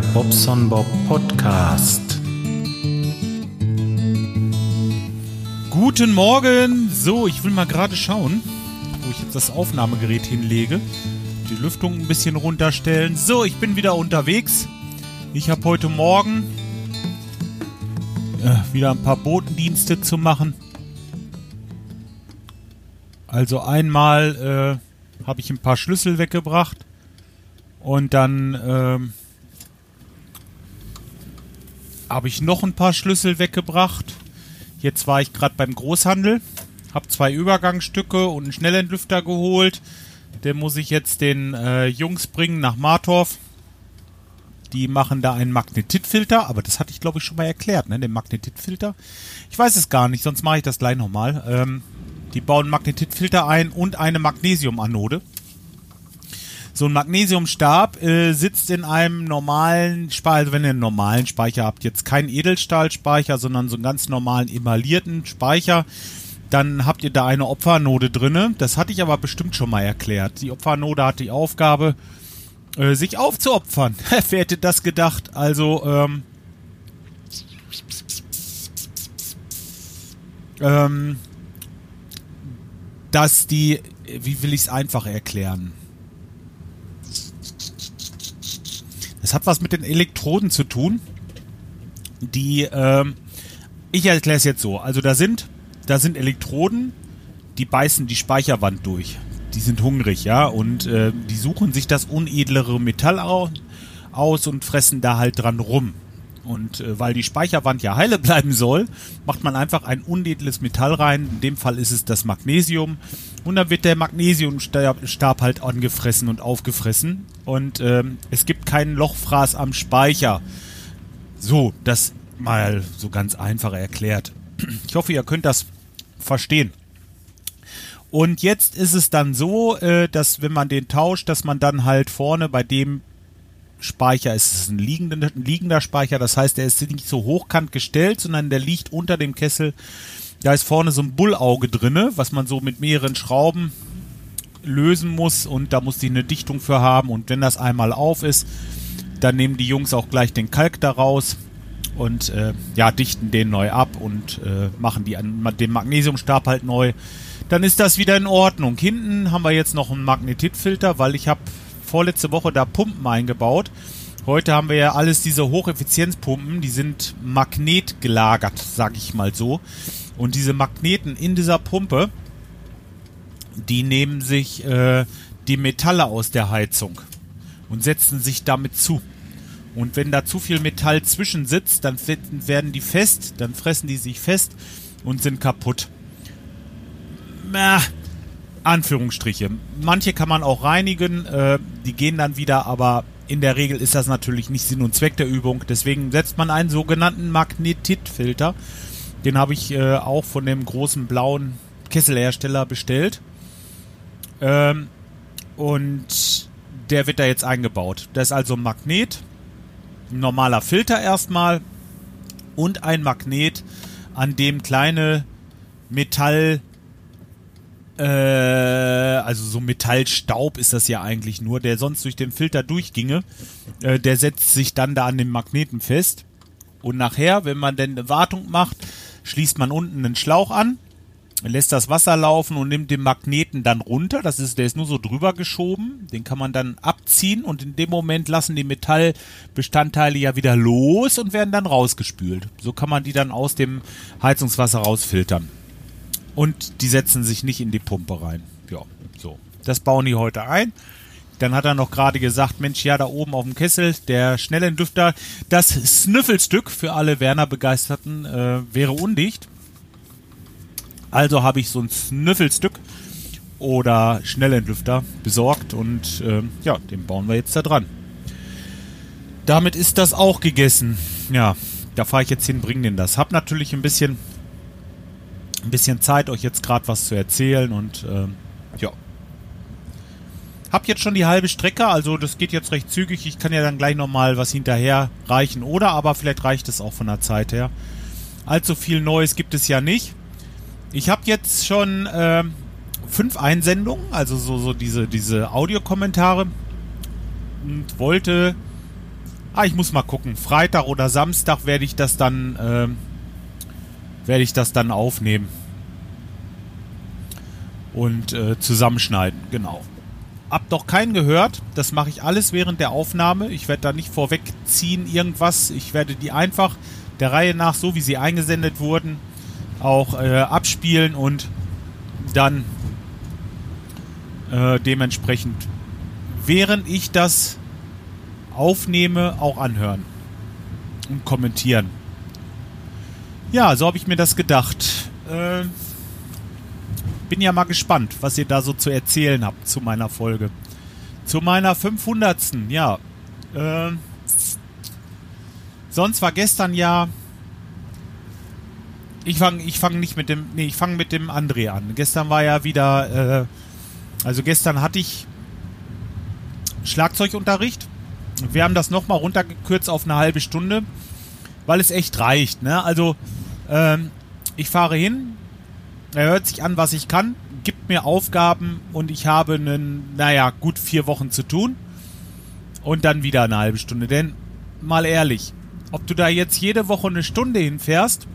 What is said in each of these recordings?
Bobson Bob Podcast. Guten Morgen! So, ich will mal gerade schauen, wo ich jetzt das Aufnahmegerät hinlege. Die Lüftung ein bisschen runterstellen. So, ich bin wieder unterwegs. Ich habe heute Morgen äh, wieder ein paar Botendienste zu machen. Also einmal äh, habe ich ein paar Schlüssel weggebracht und dann ähm, habe ich noch ein paar Schlüssel weggebracht. Jetzt war ich gerade beim Großhandel, habe zwei Übergangsstücke und einen Schnellentlüfter geholt. Den muss ich jetzt den äh, Jungs bringen nach Martorf. Die machen da einen Magnetitfilter, aber das hatte ich glaube ich schon mal erklärt, ne? Den Magnetitfilter. Ich weiß es gar nicht, sonst mache ich das gleich nochmal. Ähm, die bauen Magnetitfilter ein und eine Magnesiumanode. So ein Magnesiumstab äh, sitzt in einem normalen Speicher, also wenn ihr einen normalen Speicher habt, jetzt keinen Edelstahlspeicher, sondern so einen ganz normalen emaillierten Speicher, dann habt ihr da eine Opfernode drinne. Das hatte ich aber bestimmt schon mal erklärt. Die Opfernode hat die Aufgabe, äh, sich aufzuopfern. Wer hätte das gedacht? Also, ähm, ähm, dass die, wie will ich es einfach erklären? Es hat was mit den Elektroden zu tun, die, ähm, ich erkläre es jetzt so. Also da sind, da sind Elektroden, die beißen die Speicherwand durch. Die sind hungrig, ja, und äh, die suchen sich das unedlere Metall au aus und fressen da halt dran rum. Und äh, weil die Speicherwand ja heile bleiben soll, macht man einfach ein unedles Metall rein. In dem Fall ist es das Magnesium. Und dann wird der Magnesiumstab halt angefressen und aufgefressen. Und ähm, es gibt keinen Lochfraß am Speicher. So, das mal so ganz einfach erklärt. Ich hoffe, ihr könnt das verstehen. Und jetzt ist es dann so, äh, dass wenn man den tauscht, dass man dann halt vorne bei dem Speicher ist es ein liegender, ein liegender Speicher, das heißt, der ist nicht so hochkant gestellt, sondern der liegt unter dem Kessel. Da ist vorne so ein Bullauge drinne, was man so mit mehreren Schrauben lösen muss und da muss die eine Dichtung für haben und wenn das einmal auf ist, dann nehmen die Jungs auch gleich den Kalk daraus und äh, ja, dichten den neu ab und äh, machen die den Magnesiumstab halt neu. Dann ist das wieder in Ordnung. Hinten haben wir jetzt noch einen Magnetitfilter, weil ich habe vorletzte Woche da Pumpen eingebaut. Heute haben wir ja alles diese Hocheffizienzpumpen, die sind magnetgelagert, sag ich mal so. Und diese Magneten in dieser Pumpe, die nehmen sich äh, die Metalle aus der Heizung und setzen sich damit zu. Und wenn da zu viel Metall zwischen sitzt, dann werden die fest, dann fressen die sich fest und sind kaputt. Anführungsstriche. Manche kann man auch reinigen, äh, die gehen dann wieder, aber in der Regel ist das natürlich nicht Sinn und Zweck der Übung. Deswegen setzt man einen sogenannten Magnetitfilter. Den habe ich äh, auch von dem großen blauen Kesselhersteller bestellt. Ähm, und der wird da jetzt eingebaut. Das ist also ein Magnet, ein normaler Filter erstmal und ein Magnet, an dem kleine Metall äh, also so Metallstaub ist das ja eigentlich nur, der sonst durch den Filter durchginge. Äh, der setzt sich dann da an den Magneten fest. Und nachher, wenn man denn eine Wartung macht, schließt man unten einen Schlauch an, lässt das Wasser laufen und nimmt den Magneten dann runter. Das ist, der ist nur so drüber geschoben. Den kann man dann abziehen und in dem Moment lassen die Metallbestandteile ja wieder los und werden dann rausgespült. So kann man die dann aus dem Heizungswasser rausfiltern und die setzen sich nicht in die Pumpe rein. Ja, so. Das bauen die heute ein. Dann hat er noch gerade gesagt, Mensch, ja, da oben auf dem Kessel, der Schnellentdüfter, das Snüffelstück für alle Werner-Begeisterten äh, wäre undicht. Also habe ich so ein Snüffelstück oder Schnellentlüfter besorgt und äh, ja, den bauen wir jetzt da dran. Damit ist das auch gegessen. Ja, da fahre ich jetzt hin, bringe den das. Hab natürlich ein bisschen ein bisschen Zeit, euch jetzt gerade was zu erzählen und ähm, ja. Hab jetzt schon die halbe Strecke, also das geht jetzt recht zügig. Ich kann ja dann gleich nochmal was hinterher reichen oder aber vielleicht reicht es auch von der Zeit her. Allzu viel Neues gibt es ja nicht. Ich habe jetzt schon äh, fünf Einsendungen, also so, so diese, diese Audiokommentare und wollte Ah, ich muss mal gucken. Freitag oder Samstag werde ich das dann, äh, werde ich das dann aufnehmen. Und äh, zusammenschneiden, genau. Hab doch keinen gehört. Das mache ich alles während der Aufnahme. Ich werde da nicht vorwegziehen irgendwas. Ich werde die einfach der Reihe nach, so wie sie eingesendet wurden, auch äh, abspielen und dann äh, dementsprechend, während ich das aufnehme, auch anhören und kommentieren. Ja, so habe ich mir das gedacht. Äh, bin ja mal gespannt, was ihr da so zu erzählen habt zu meiner Folge. Zu meiner 500. Ja. Äh, sonst war gestern ja. Ich fange ich fang nicht mit dem. Nee, ich fange mit dem André an. Gestern war ja wieder. Äh, also gestern hatte ich Schlagzeugunterricht. Wir haben das nochmal runtergekürzt auf eine halbe Stunde, weil es echt reicht. Ne? Also ähm, ich fahre hin, er hört sich an, was ich kann, gibt mir Aufgaben und ich habe einen, naja, gut vier Wochen zu tun und dann wieder eine halbe Stunde. Denn mal ehrlich, ob du da jetzt jede Woche eine Stunde hinfährst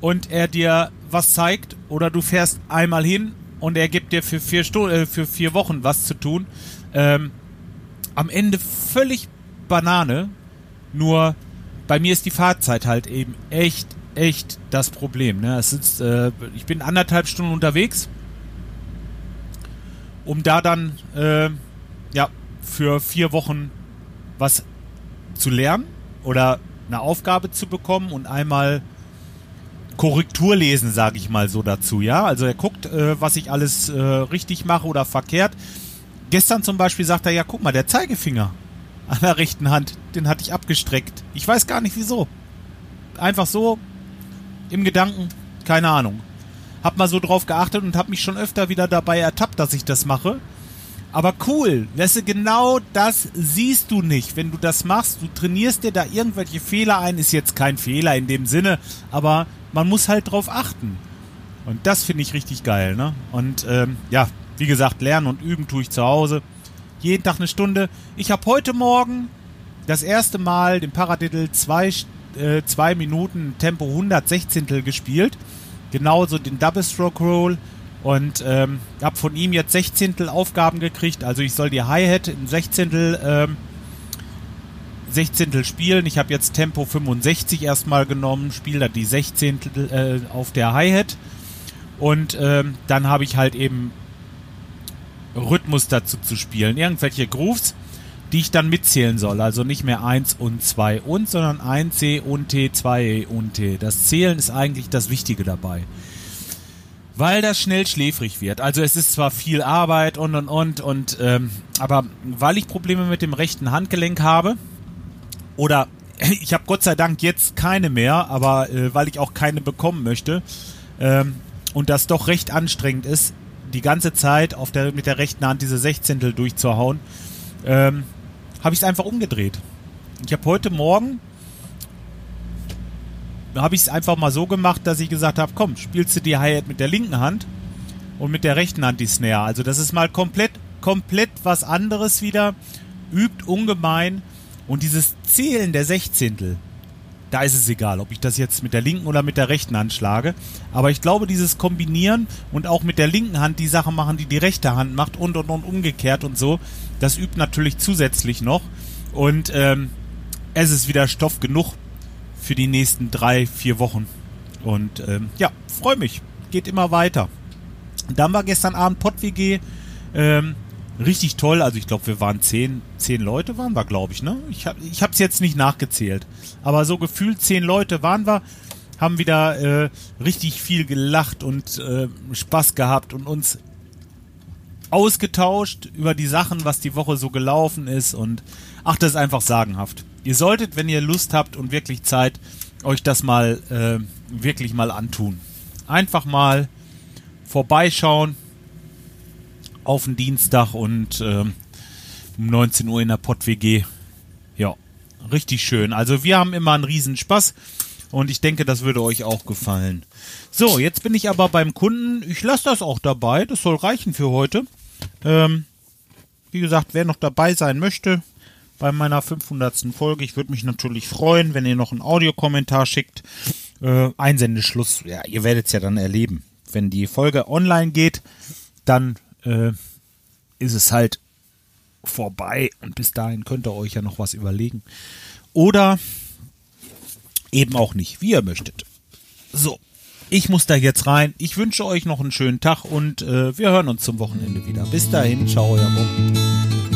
und er dir was zeigt oder du fährst einmal hin und er gibt dir für vier, Stu äh, für vier Wochen was zu tun, ähm, am Ende völlig Banane. Nur bei mir ist die Fahrzeit halt eben echt, echt das Problem. Ne? Es ist, äh, ich bin anderthalb Stunden unterwegs, um da dann äh, ja für vier Wochen was zu lernen oder eine Aufgabe zu bekommen und einmal Korrektur lesen, sage ich mal so dazu. Ja, also er guckt, äh, was ich alles äh, richtig mache oder verkehrt. Gestern zum Beispiel sagt er, ja, guck mal, der Zeigefinger an der rechten Hand, den hatte ich abgestreckt. Ich weiß gar nicht wieso. Einfach so im Gedanken, keine Ahnung. Hab mal so drauf geachtet und hab mich schon öfter wieder dabei ertappt, dass ich das mache. Aber cool, weißt du, genau das siehst du nicht, wenn du das machst. Du trainierst dir da irgendwelche Fehler ein, ist jetzt kein Fehler in dem Sinne, aber man muss halt drauf achten. Und das finde ich richtig geil, ne? Und ähm, ja, wie gesagt, lernen und üben tue ich zu Hause. Jeden Tag eine Stunde. Ich habe heute Morgen das erste Mal den Paradiddle zwei, äh, Minuten Tempo 116 gespielt. Genauso den Double Stroke Roll. Und ähm, habe von ihm jetzt 16 Aufgaben gekriegt. Also ich soll die Hi-Hat in 16 ähm, 16 spielen. Ich habe jetzt Tempo 65 erstmal genommen, spiele da die 16 äh, auf der Hi-Hat. Und ähm, dann habe ich halt eben Rhythmus dazu zu spielen. Irgendwelche Grooves, die ich dann mitzählen soll. Also nicht mehr 1 und 2 und, sondern 1 C und T, 2 und T. Das Zählen ist eigentlich das Wichtige dabei. Weil das schnell schläfrig wird. Also es ist zwar viel Arbeit und und und und, ähm, aber weil ich Probleme mit dem rechten Handgelenk habe, oder ich habe Gott sei Dank jetzt keine mehr, aber äh, weil ich auch keine bekommen möchte, ähm, und das doch recht anstrengend ist, die ganze Zeit auf der, mit der rechten Hand diese Sechzehntel durchzuhauen, ähm, habe ich es einfach umgedreht. Ich habe heute Morgen habe ich es einfach mal so gemacht, dass ich gesagt habe, komm, spielst du die Hi-Hat mit der linken Hand und mit der rechten Hand die Snare. Also das ist mal komplett, komplett was anderes wieder. Übt ungemein. Und dieses Zählen der Sechzehntel, da ist es egal, ob ich das jetzt mit der linken oder mit der rechten Hand schlage. Aber ich glaube, dieses Kombinieren und auch mit der linken Hand die Sachen machen, die die rechte Hand macht und und und umgekehrt und so, das übt natürlich zusätzlich noch. Und ähm, es ist wieder Stoff genug für die nächsten drei, vier Wochen. Und ähm, ja, freue mich. Geht immer weiter. Dann war gestern Abend PodWG. Ähm, richtig toll. Also ich glaube, wir waren zehn, zehn Leute waren wir, glaube ich, ne? Ich habe ich hab's jetzt nicht nachgezählt. Aber so gefühlt zehn Leute waren wir, haben wieder äh, richtig viel gelacht und äh, Spaß gehabt und uns ausgetauscht über die Sachen, was die Woche so gelaufen ist und ach, das ist einfach sagenhaft. Ihr solltet, wenn ihr Lust habt und wirklich Zeit, euch das mal äh, wirklich mal antun. Einfach mal vorbeischauen, auf den Dienstag und ähm, um 19 Uhr in der Pott-WG. Ja, richtig schön. Also wir haben immer einen Riesenspaß und ich denke, das würde euch auch gefallen. So, jetzt bin ich aber beim Kunden. Ich lasse das auch dabei. Das soll reichen für heute. Ähm, wie gesagt, wer noch dabei sein möchte, bei meiner 500. Folge. Ich würde mich natürlich freuen, wenn ihr noch einen Audiokommentar schickt. Äh, Einsendeschluss, ja, ihr werdet es ja dann erleben. Wenn die Folge online geht, dann äh, ist es halt vorbei und bis dahin könnt ihr euch ja noch was überlegen. Oder eben auch nicht, wie ihr möchtet. So, ich muss da jetzt rein. Ich wünsche euch noch einen schönen Tag und äh, wir hören uns zum Wochenende wieder. Bis dahin, ciao, euer Bob.